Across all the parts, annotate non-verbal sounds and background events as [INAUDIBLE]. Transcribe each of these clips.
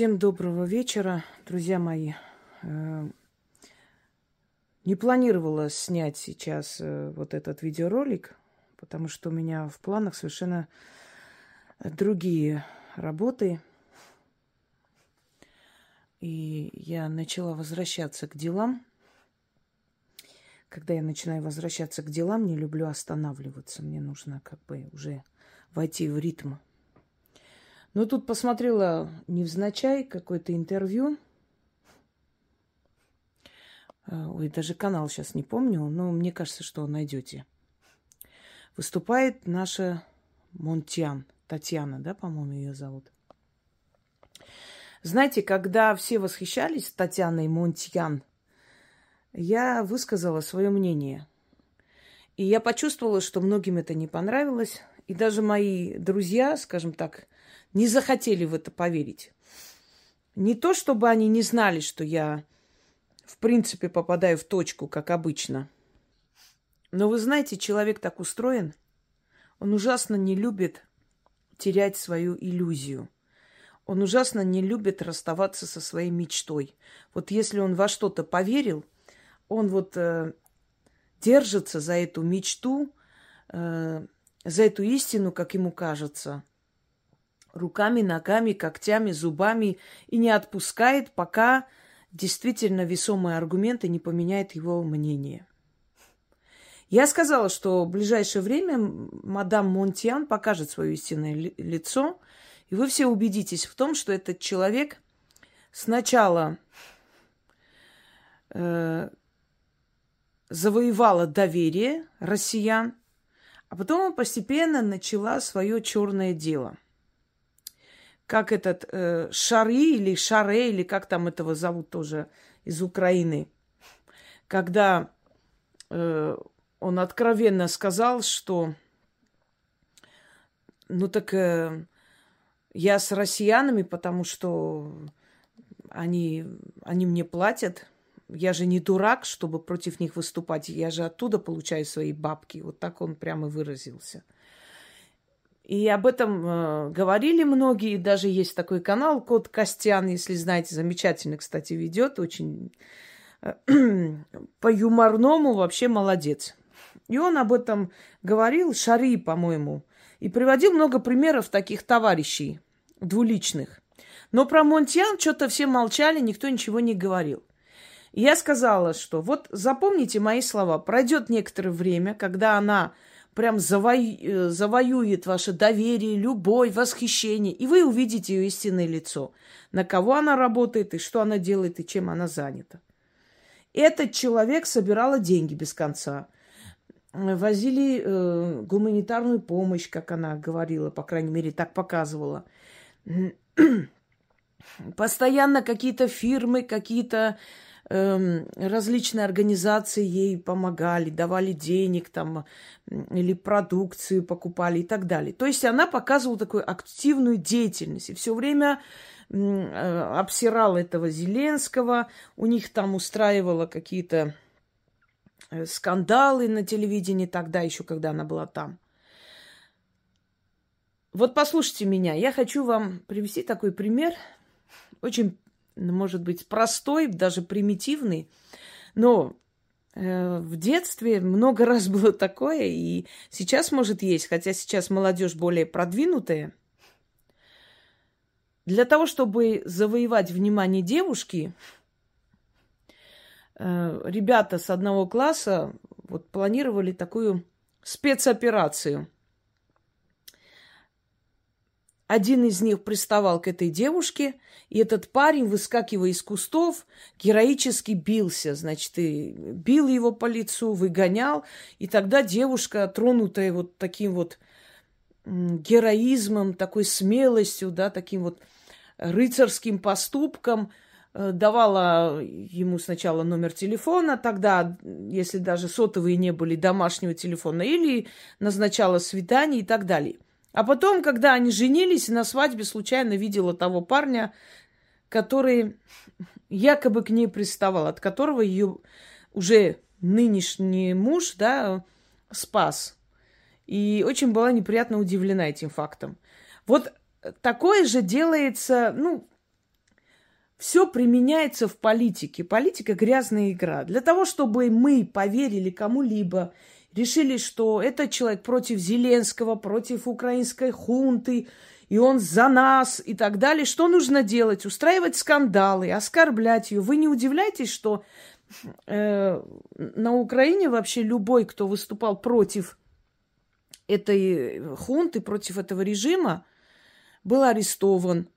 Всем доброго вечера, друзья мои. Э, не планировала снять сейчас э, вот этот видеоролик, потому что у меня в планах совершенно другие работы. И я начала возвращаться к делам. Когда я начинаю возвращаться к делам, не люблю останавливаться. Мне нужно как бы уже войти в ритм но тут посмотрела невзначай какое-то интервью. А, ой, даже канал сейчас не помню, но мне кажется, что найдете. Выступает наша Монтьян, Татьяна, да, по-моему, ее зовут. Знаете, когда все восхищались Татьяной Монтьян, я высказала свое мнение. И я почувствовала, что многим это не понравилось. И даже мои друзья, скажем так, не захотели в это поверить. Не то, чтобы они не знали, что я, в принципе, попадаю в точку, как обычно. Но вы знаете, человек так устроен, он ужасно не любит терять свою иллюзию. Он ужасно не любит расставаться со своей мечтой. Вот если он во что-то поверил, он вот э, держится за эту мечту, э, за эту истину, как ему кажется, руками, ногами, когтями, зубами и не отпускает, пока действительно весомые аргументы не поменяет его мнение. Я сказала, что в ближайшее время мадам Монтьян покажет свое истинное лицо, и вы все убедитесь в том, что этот человек сначала э, завоевала доверие россиян, а потом постепенно начала свое черное дело – как этот э, Шари или Шаре, или как там этого зовут тоже из Украины, когда э, он откровенно сказал, что ну так э, я с россиянами, потому что они, они мне платят. Я же не дурак, чтобы против них выступать. Я же оттуда получаю свои бабки. Вот так он прямо выразился. И об этом э, говорили многие. Даже есть такой канал Кот Костян, если знаете, замечательно, кстати, ведет. Очень э, [CLEARS THROAT] по-юморному вообще молодец. И он об этом говорил, Шари, по-моему, и приводил много примеров таких товарищей двуличных. Но про Монтьян что-то все молчали, никто ничего не говорил. И я сказала, что вот запомните мои слова. Пройдет некоторое время, когда она прям заво... Э, завоюет ваше доверие, любовь, восхищение, и вы увидите ее истинное лицо, на кого она работает, и что она делает, и чем она занята. Этот человек собирала деньги без конца. Возили э, гуманитарную помощь, как она говорила, по крайней мере, так показывала. [CLEARS THROAT] Постоянно какие-то фирмы, какие-то Эм, различные организации ей помогали, давали денег там или продукцию покупали и так далее. То есть она показывала такую активную деятельность и все время э, обсирала этого Зеленского, у них там устраивала какие-то э, скандалы на телевидении тогда еще, когда она была там. Вот послушайте меня, я хочу вам привести такой пример, очень может быть, простой, даже примитивный, но э, в детстве много [LAUGHS] раз было такое, и сейчас может есть, хотя сейчас молодежь более продвинутая. Для того, чтобы завоевать внимание девушки, э, ребята с одного класса вот планировали такую спецоперацию – один из них приставал к этой девушке, и этот парень, выскакивая из кустов, героически бился. Значит, и бил его по лицу, выгонял. И тогда девушка, тронутая вот таким вот героизмом, такой смелостью, да, таким вот рыцарским поступком, э, давала ему сначала номер телефона, тогда, если даже сотовые не были, домашнего телефона, или назначала свидание и так далее – а потом, когда они женились, на свадьбе случайно видела того парня, который якобы к ней приставал, от которого ее уже нынешний муж, да, спас. И очень была неприятно удивлена этим фактом. Вот такое же делается, ну, все применяется в политике. Политика – грязная игра. Для того, чтобы мы поверили кому-либо, решили, что этот человек против Зеленского, против украинской хунты, и он за нас и так далее. Что нужно делать? Устраивать скандалы, оскорблять ее. Вы не удивляетесь, что э, на Украине вообще любой, кто выступал против этой хунты, против этого режима, был арестован.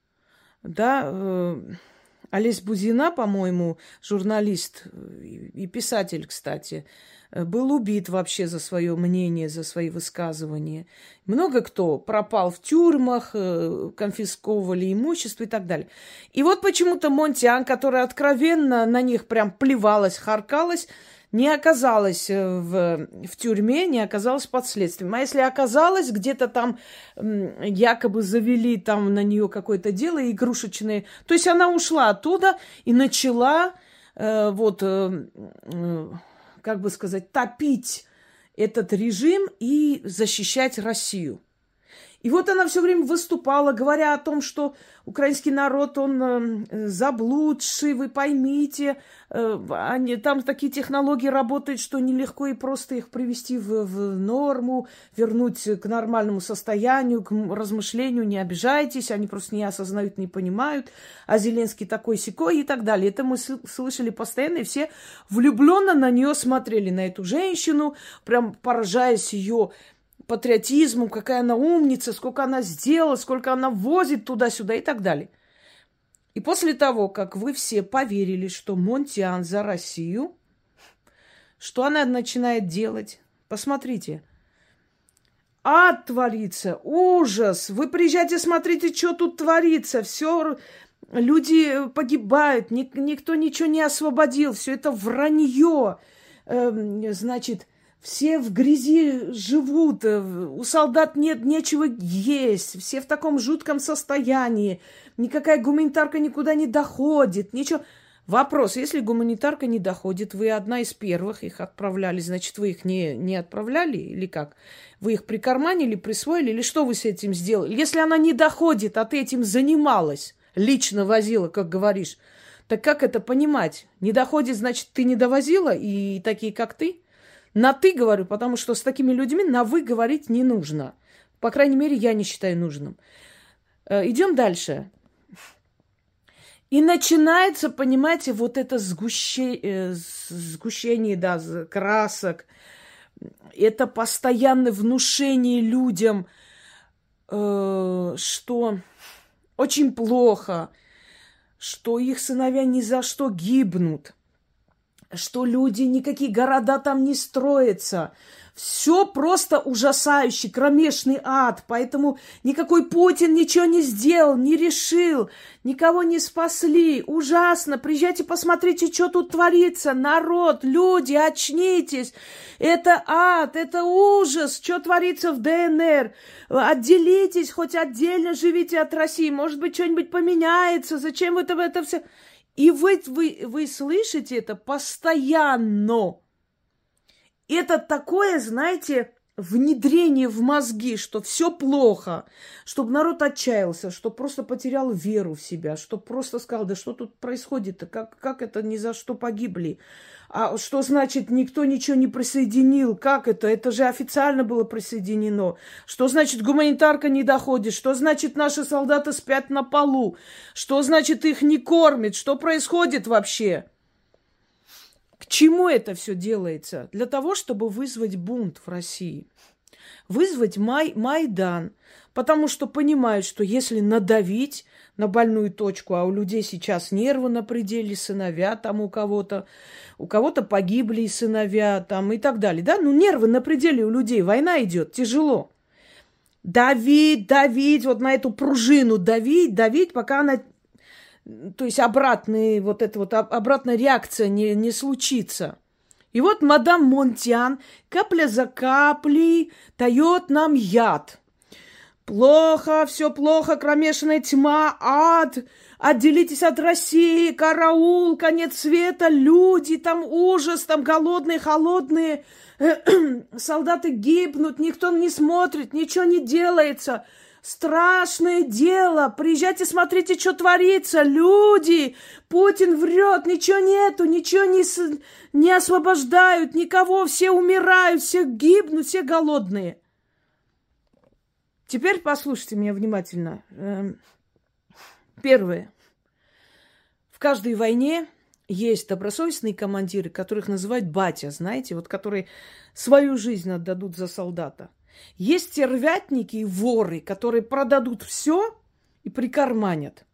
Да, э, Олесь Бузина, по-моему, журналист и писатель, кстати, был убит вообще за свое мнение, за свои высказывания. Много кто пропал в тюрьмах, э, конфисковывали имущество и так далее. И вот почему-то Монтиан, которая откровенно на них прям плевалась, харкалась, не оказалась э, в, в тюрьме, не оказалась под следствием. А если оказалась, где-то там якобы завели там на нее какое-то дело игрушечное, то есть она ушла оттуда и начала э, вот... Э, э, как бы сказать, топить этот режим и защищать Россию. И вот она все время выступала, говоря о том, что украинский народ, он э, заблудший, вы поймите, э, они, там такие технологии работают, что нелегко и просто их привести в, в норму, вернуть к нормальному состоянию, к размышлению, не обижайтесь, они просто не осознают, не понимают, а Зеленский такой секой и так далее. Это мы слышали постоянно, и все влюбленно на нее смотрели, на эту женщину, прям поражаясь ее патриотизмом, какая она умница, сколько она сделала, сколько она возит туда-сюда и так далее. И после того, как вы все поверили, что Монтиан за Россию, что она начинает делать? Посмотрите. Ад творится, ужас. Вы приезжайте, смотрите, что тут творится. Все, люди погибают, никто ничего не освободил. Все это вранье. Эм, значит, все в грязи живут, э, у солдат нет нечего есть, все в таком жутком состоянии, никакая гуманитарка никуда не доходит, ничего. Вопрос, если гуманитарка не доходит, вы одна из первых их отправляли, значит, вы их не, не отправляли или как? Вы их прикарманили, присвоили или что вы с этим сделали? Если она не доходит, а ты этим занималась, лично возила, как говоришь, так как это понимать? Не доходит, значит, ты не довозила, и такие, как ты? На «ты» говорю, потому что с такими людьми на «вы» говорить не нужно. По крайней мере, я не считаю нужным. Э, идем дальше. И начинается, понимаете, вот это сгуще... Э, сгущение, да, красок. Это постоянное внушение людям, э, что очень плохо, что их сыновья ни за что гибнут – что люди, никакие города там не строятся. Все просто ужасающий, кромешный ад. Поэтому никакой Путин ничего не сделал, не решил, никого не спасли. Ужасно. Приезжайте, посмотрите, что тут творится. Народ, люди, очнитесь. Это ад, это ужас, что творится в ДНР. Отделитесь, хоть отдельно живите от России. Может быть, что-нибудь поменяется. Зачем вы это, это все... И вы, вы, вы слышите это постоянно. Это такое, знаете, внедрение в мозги, что все плохо, чтобы народ отчаялся, что просто потерял веру в себя, что просто сказал, да что тут происходит-то, как, как это ни за что погибли. А что значит никто ничего не присоединил? Как это? Это же официально было присоединено. Что значит гуманитарка не доходит? Что значит наши солдаты спят на полу? Что значит их не кормят? Что происходит вообще? Чему это все делается? Для того, чтобы вызвать бунт в России. Вызвать май, Майдан. Потому что понимают, что если надавить на больную точку, а у людей сейчас нервы на пределе, сыновья там у кого-то, у кого-то погибли сыновья там и так далее, да? Ну, нервы на пределе у людей, война идет, тяжело. Давить, давить, вот на эту пружину давить, давить, пока она то есть обратный, вот эта вот обратная реакция не, не случится. И вот мадам Монтян капля за каплей дает нам яд. Плохо, все плохо, кромешная тьма, ад, отделитесь от России, караул, конец света, люди, там ужас, там голодные, холодные, [CLEARS THROAT] солдаты гибнут, никто не смотрит, ничего не делается – Страшное дело. Приезжайте, смотрите, что творится. Люди, Путин врет, ничего нету, ничего не, не освобождают, никого, все умирают, все гибнут, все голодные. Теперь послушайте меня внимательно. Эм, первое. В каждой войне есть добросовестные командиры, которых называют батя, знаете, вот которые свою жизнь отдадут за солдата. Есть тервятники и воры, которые продадут все и прикарманят.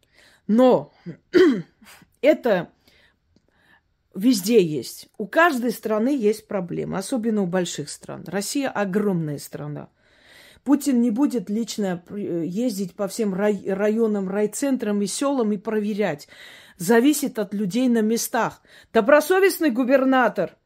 Но [CLEARS THROAT] это везде есть. У каждой страны есть проблемы, особенно у больших стран. Россия огромная страна. Путин не будет лично ездить по всем рай, районам, райцентрам и селам и проверять. Зависит от людей на местах. Добросовестный губернатор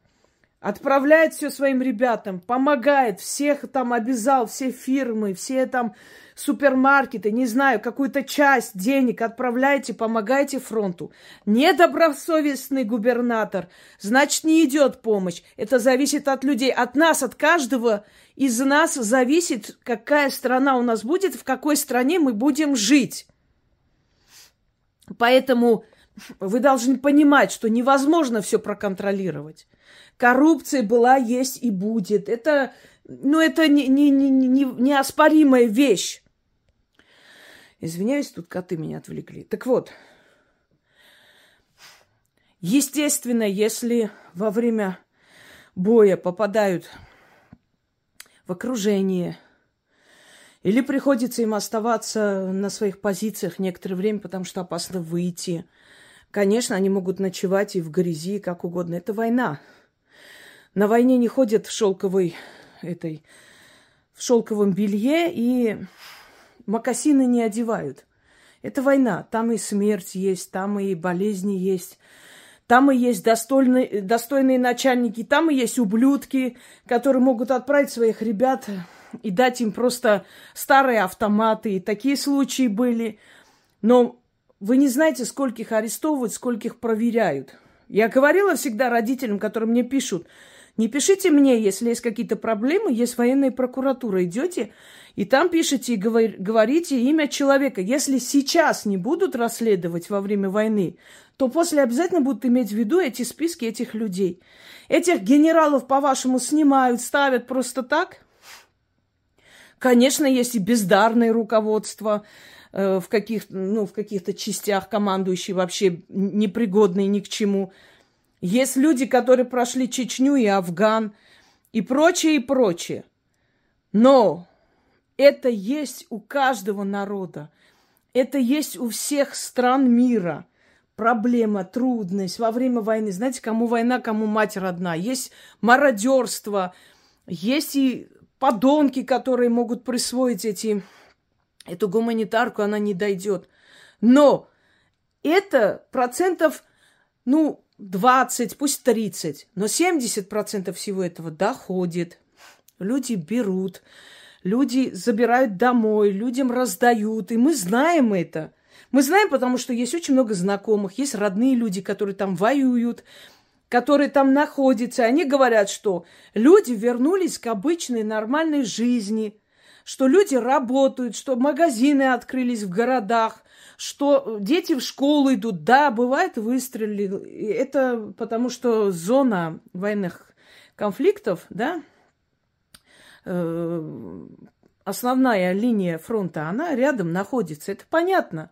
отправляет все своим ребятам, помогает, всех там обязал, все фирмы, все там супермаркеты, не знаю, какую-то часть денег отправляйте, помогайте фронту. Недобросовестный губернатор, значит, не идет помощь. Это зависит от людей, от нас, от каждого из нас зависит, какая страна у нас будет, в какой стране мы будем жить. Поэтому вы должны понимать, что невозможно все проконтролировать. Коррупция была, есть и будет. Это, ну, это не, не, не, не, неоспоримая вещь. Извиняюсь, тут коты меня отвлекли. Так вот, естественно, если во время боя попадают в окружение, или приходится им оставаться на своих позициях некоторое время, потому что опасно выйти. Конечно, они могут ночевать и в грязи, как угодно. Это война. На войне не ходят в шелковой этой в шелковом белье и макасины не одевают. Это война. Там и смерть есть, там и болезни есть. Там и есть достойные, достойные начальники, там и есть ублюдки, которые могут отправить своих ребят и дать им просто старые автоматы. И такие случаи были. Но вы не знаете, скольких арестовывают, скольких проверяют. Я говорила всегда родителям, которые мне пишут – не пишите мне, если есть какие-то проблемы, есть военная прокуратура. Идете и там пишите и говорите имя человека. Если сейчас не будут расследовать во время войны, то после обязательно будут иметь в виду эти списки этих людей. Этих генералов, по-вашему, снимают, ставят просто так? Конечно, есть и бездарное руководство э, в, каких, ну, в каких-то частях командующие вообще непригодные ни к чему – есть люди, которые прошли Чечню и Афган и прочее, и прочее. Но это есть у каждого народа. Это есть у всех стран мира. Проблема, трудность во время войны. Знаете, кому война, кому мать родна. Есть мародерство, есть и подонки, которые могут присвоить эти, эту гуманитарку, она не дойдет. Но это процентов, ну, 20, пусть 30, но 70% всего этого доходит. Люди берут, люди забирают домой, людям раздают, и мы знаем это. Мы знаем, потому что есть очень много знакомых, есть родные люди, которые там воюют, которые там находятся. Они говорят, что люди вернулись к обычной нормальной жизни, что люди работают, что магазины открылись в городах, что дети в школу идут. Да, бывает выстрелили. Это потому что зона военных конфликтов, да, э, основная линия фронта, она рядом находится. Это понятно.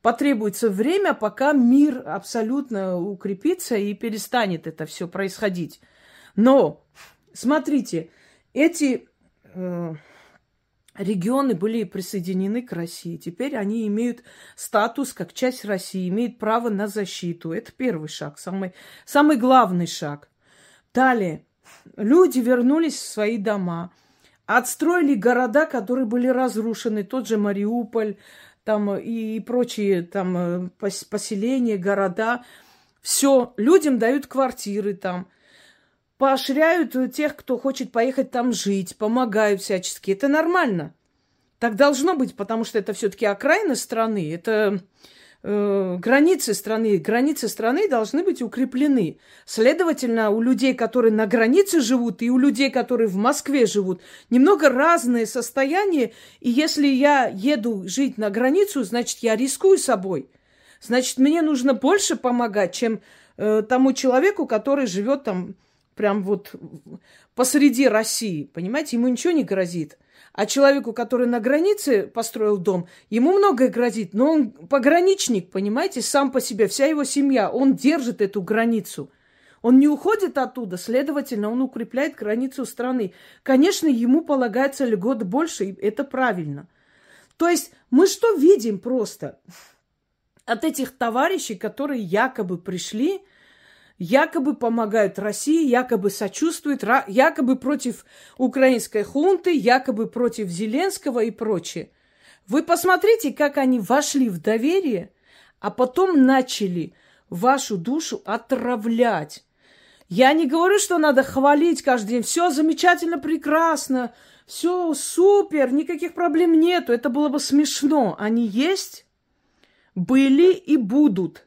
Потребуется время, пока мир абсолютно укрепится и перестанет это все происходить. Но, смотрите, эти э, регионы были присоединены к России. Теперь они имеют статус как часть России, имеют право на защиту. Это первый шаг, самый, самый главный шаг. Далее, люди вернулись в свои дома, отстроили города, которые были разрушены, тот же Мариуполь, там и прочие там э, поселения, города. Все, людям дают квартиры там – поощряют тех, кто хочет поехать там жить, помогают всячески. Это нормально. Так должно быть, потому что это все-таки окраина страны. Это э, границы страны. Границы страны должны быть укреплены. Следовательно, у людей, которые на границе живут, и у людей, которые в Москве живут, немного разные состояния. И если я еду жить на границу, значит, я рискую собой. Значит, мне нужно больше помогать, чем э, тому человеку, который живет там прям вот посреди России. Понимаете, ему ничего не грозит. А человеку, который на границе построил дом, ему многое грозит. Но он пограничник, понимаете, сам по себе, вся его семья, он держит эту границу. Он не уходит оттуда, следовательно, он укрепляет границу страны. Конечно, ему полагается льгот больше, и это правильно. То есть мы что видим просто? От этих товарищей, которые якобы пришли якобы помогают России, якобы сочувствуют, якобы против украинской хунты, якобы против Зеленского и прочее. Вы посмотрите, как они вошли в доверие, а потом начали вашу душу отравлять. Я не говорю, что надо хвалить каждый день. Все замечательно, прекрасно, все супер, никаких проблем нету. Это было бы смешно. Они есть, были и будут.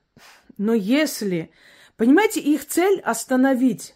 Но если Понимаете, их цель остановить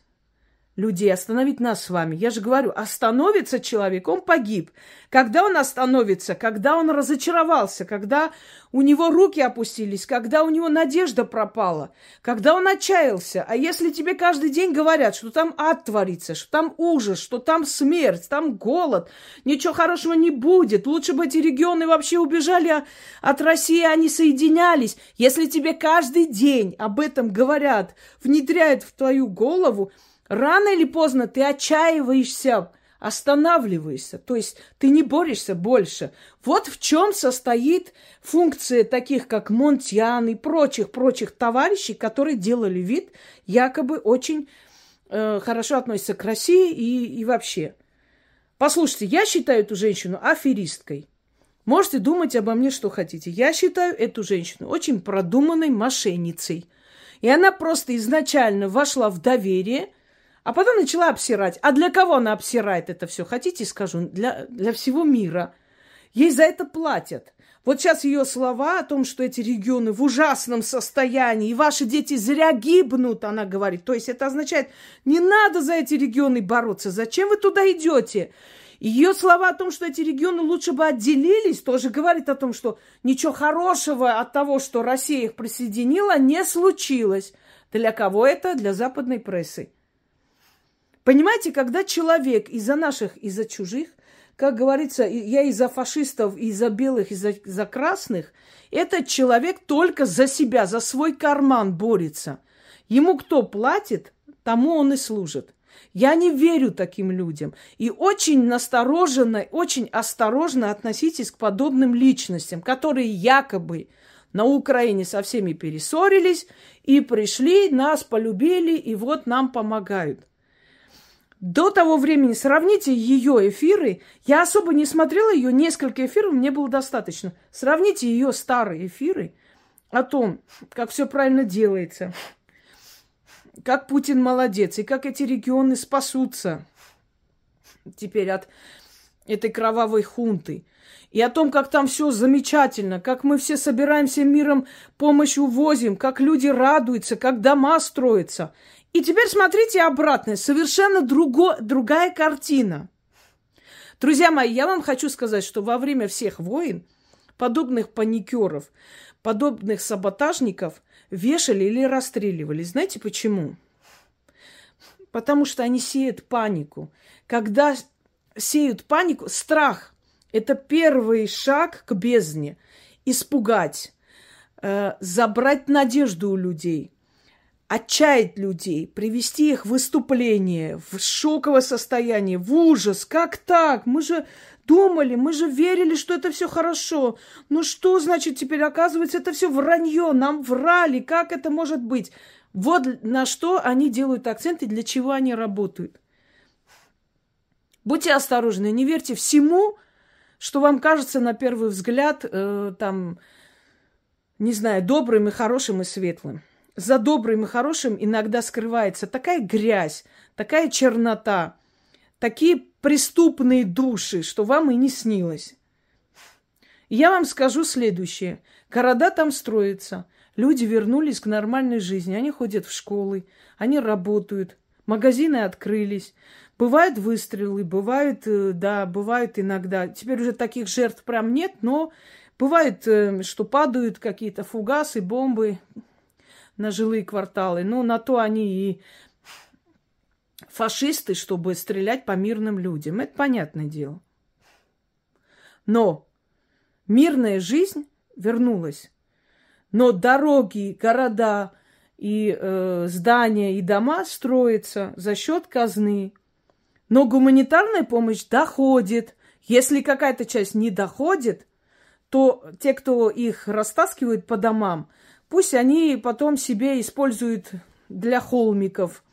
людей, остановить нас с вами. Я же говорю, остановится человек, он погиб. Когда он остановится, когда он разочаровался, когда у него руки опустились, когда у него надежда пропала, когда он отчаялся. А если тебе каждый день говорят, что там ад творится, что там ужас, что там смерть, там голод, ничего хорошего не будет, лучше бы эти регионы вообще убежали от России, они соединялись. Если тебе каждый день об этом говорят, внедряют в твою голову, Рано или поздно ты отчаиваешься, останавливаешься, то есть ты не борешься больше. Вот в чем состоит функция таких, как Монтьян и прочих-прочих товарищей, которые делали вид, якобы очень э, хорошо относятся к России и, и вообще. Послушайте, я считаю эту женщину аферисткой. Можете думать обо мне, что хотите. Я считаю эту женщину очень продуманной мошенницей. И она просто изначально вошла в доверие – а потом начала обсирать. А для кого она обсирает это все? Хотите, скажу? Для, для всего мира. Ей за это платят. Вот сейчас ее слова о том, что эти регионы в ужасном состоянии, и ваши дети зря гибнут, она говорит. То есть это означает, не надо за эти регионы бороться. Зачем вы туда идете? Ее слова о том, что эти регионы лучше бы отделились, тоже говорит о том, что ничего хорошего от того, что Россия их присоединила, не случилось. Для кого это? Для западной прессы. Понимаете, когда человек из-за наших, из-за чужих, как говорится, я из-за фашистов, из-за белых, из-за, из красных, этот человек только за себя, за свой карман борется. Ему кто платит, тому он и служит. Я не верю таким людям. И очень настороженно, очень осторожно относитесь к подобным личностям, которые якобы на Украине со всеми перессорились и пришли, нас полюбили, и вот нам помогают. До того времени сравните ее эфиры. Я особо не смотрела ее, несколько эфиров мне было достаточно. Сравните ее старые эфиры о том, как все правильно делается, как Путин молодец, и как эти регионы спасутся теперь от этой кровавой хунты. И о том, как там все замечательно, как мы все собираемся миром помощь увозим, как люди радуются, как дома строятся. И теперь смотрите обратно, совершенно друго, другая картина. Друзья мои, я вам хочу сказать, что во время всех войн подобных паникеров, подобных саботажников вешали или расстреливали. Знаете почему? Потому что они сеют панику. Когда сеют панику, страх – это первый шаг к бездне. Испугать, э, забрать надежду у людей – отчаять людей, привести их в выступление, в шоковое состояние, в ужас. Как так? Мы же думали, мы же верили, что это все хорошо. Ну что значит теперь оказывается это все вранье? Нам врали. Как это может быть? Вот на что они делают акцент и для чего они работают. Будьте осторожны, не верьте всему, что вам кажется на первый взгляд э, там, не знаю, добрым и хорошим и светлым за добрым и хорошим иногда скрывается такая грязь, такая чернота, такие преступные души, что вам и не снилось. я вам скажу следующее. Города там строятся. Люди вернулись к нормальной жизни. Они ходят в школы, они работают, магазины открылись. Бывают выстрелы, бывают, э, да, бывают иногда. Теперь уже таких жертв прям нет, но бывает, э, что падают какие-то фугасы, бомбы на жилые кварталы. Но на то они и фашисты, чтобы стрелять по мирным людям. Это понятное дело. Но мирная жизнь вернулась. Но дороги, города и э, здания и дома строятся за счет казны. Но гуманитарная помощь доходит. Если какая-то часть не доходит, то те, кто их растаскивает по домам, пусть они потом себе используют для холмиков.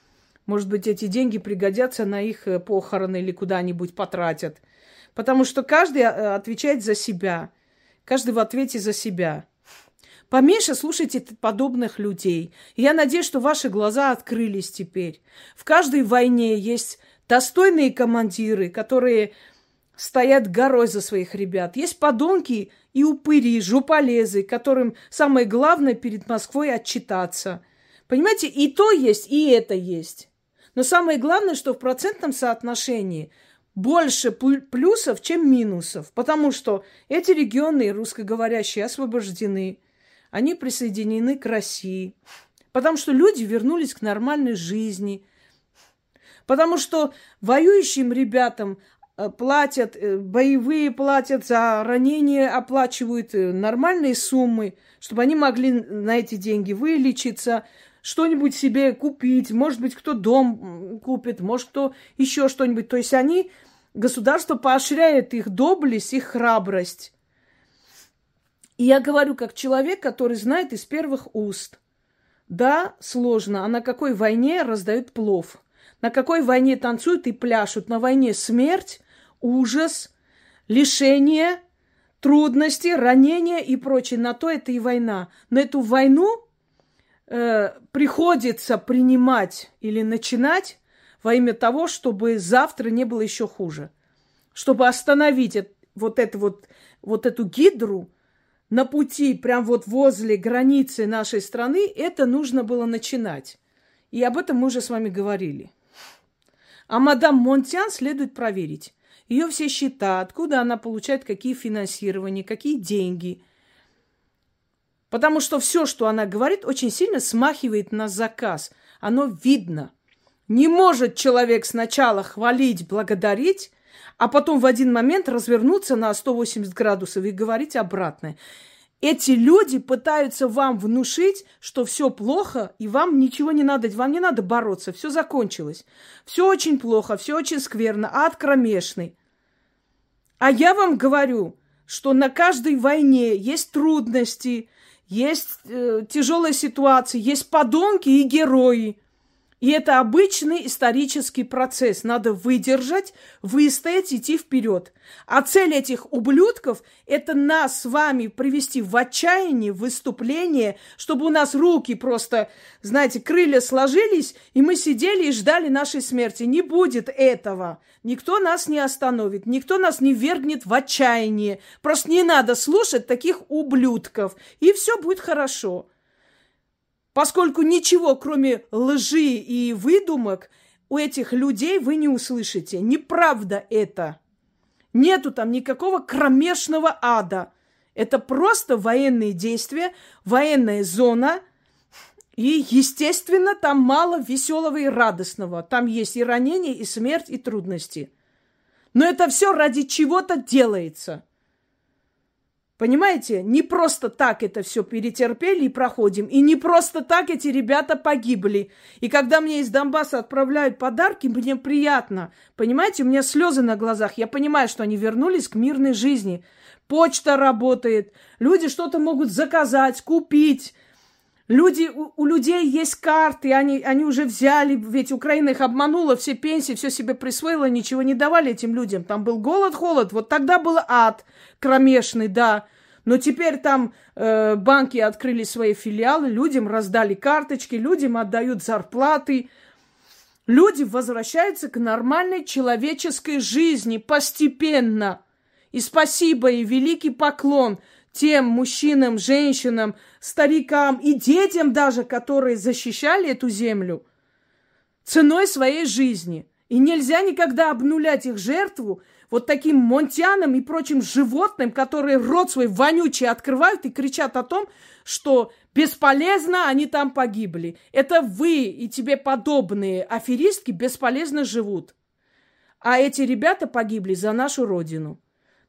Может быть, эти деньги пригодятся на их э, похороны или куда-нибудь потратят. Потому что каждый э, отвечает за себя. Каждый в ответе за себя. Поменьше слушайте подобных людей. Я надеюсь, что ваши глаза открылись теперь. В каждой войне есть достойные командиры, которые стоят горой за своих ребят. Есть подонки и упыри, жуполезы, которым самое главное перед Москвой отчитаться. Понимаете, и то есть, и это есть. Но самое главное, что в процентном соотношении больше плюсов, чем минусов. Потому что эти регионы русскоговорящие освобождены. Они присоединены к России. Потому что люди вернулись к нормальной жизни – Потому что воюющим ребятам платят, э, боевые платят за ранения, оплачивают э, нормальные суммы, чтобы они могли на эти деньги вылечиться, что-нибудь себе купить, может быть, кто дом купит, может, кто еще что-нибудь. То есть они, государство поощряет их доблесть, их храбрость. И я говорю как человек, который знает из первых уст. Да, сложно, а на какой войне раздают плов – на какой войне танцуют и пляшут? На войне смерть, ужас, лишение, трудности, ранения и прочее. На то это и война. Но эту войну э, приходится принимать или начинать во имя того, чтобы завтра не было еще хуже. Чтобы остановить вот, это вот, вот эту гидру на пути, прям вот возле границы нашей страны, это нужно было начинать. И об этом мы уже с вами говорили. А мадам Монтян следует проверить. Ее все счета, откуда она получает какие финансирования, какие деньги. Потому что все, что она говорит, очень сильно смахивает на заказ. Оно видно. Не может человек сначала хвалить, благодарить, а потом в один момент развернуться на 180 градусов и говорить обратное. Эти люди пытаются вам внушить, что все плохо, и вам ничего не надо, вам не надо бороться, все закончилось. Все очень плохо, все очень скверно, ад кромешный. А я вам говорю, что на каждой войне есть трудности, есть э, тяжелые ситуации, есть подонки и герои. И это обычный исторический процесс. Надо выдержать, выстоять, идти вперед. А цель этих ублюдков – это нас с вами привести в отчаяние, в выступление, чтобы у нас руки просто, знаете, крылья сложились, и мы сидели и ждали нашей смерти. Не будет этого. Никто нас не остановит, никто нас не вергнет в отчаяние. Просто не надо слушать таких ублюдков, и все будет хорошо поскольку ничего, кроме лжи и выдумок, у этих людей вы не услышите. Неправда это. Нету там никакого кромешного ада. Это просто военные действия, военная зона. И, естественно, там мало веселого и радостного. Там есть и ранения, и смерть, и трудности. Но это все ради чего-то делается. Понимаете, не просто так это все перетерпели и проходим. И не просто так эти ребята погибли. И когда мне из Донбасса отправляют подарки, мне приятно. Понимаете, у меня слезы на глазах. Я понимаю, что они вернулись к мирной жизни. Почта работает. Люди что-то могут заказать, купить. Люди, у, у людей есть карты, они, они уже взяли, ведь Украина их обманула, все пенсии, все себе присвоила, ничего не давали этим людям. Там был голод, холод, вот тогда был ад кромешный, да. Но теперь там э, банки открыли свои филиалы, людям раздали карточки, людям отдают зарплаты. Люди возвращаются к нормальной человеческой жизни постепенно. И спасибо, и великий поклон – тем мужчинам, женщинам, старикам и детям даже, которые защищали эту землю ценой своей жизни. И нельзя никогда обнулять их жертву вот таким монтянам и прочим животным, которые рот свой вонючий открывают и кричат о том, что бесполезно они там погибли. Это вы и тебе подобные аферистки бесполезно живут. А эти ребята погибли за нашу родину.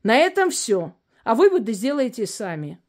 На этом все. А выводы сделайте сами.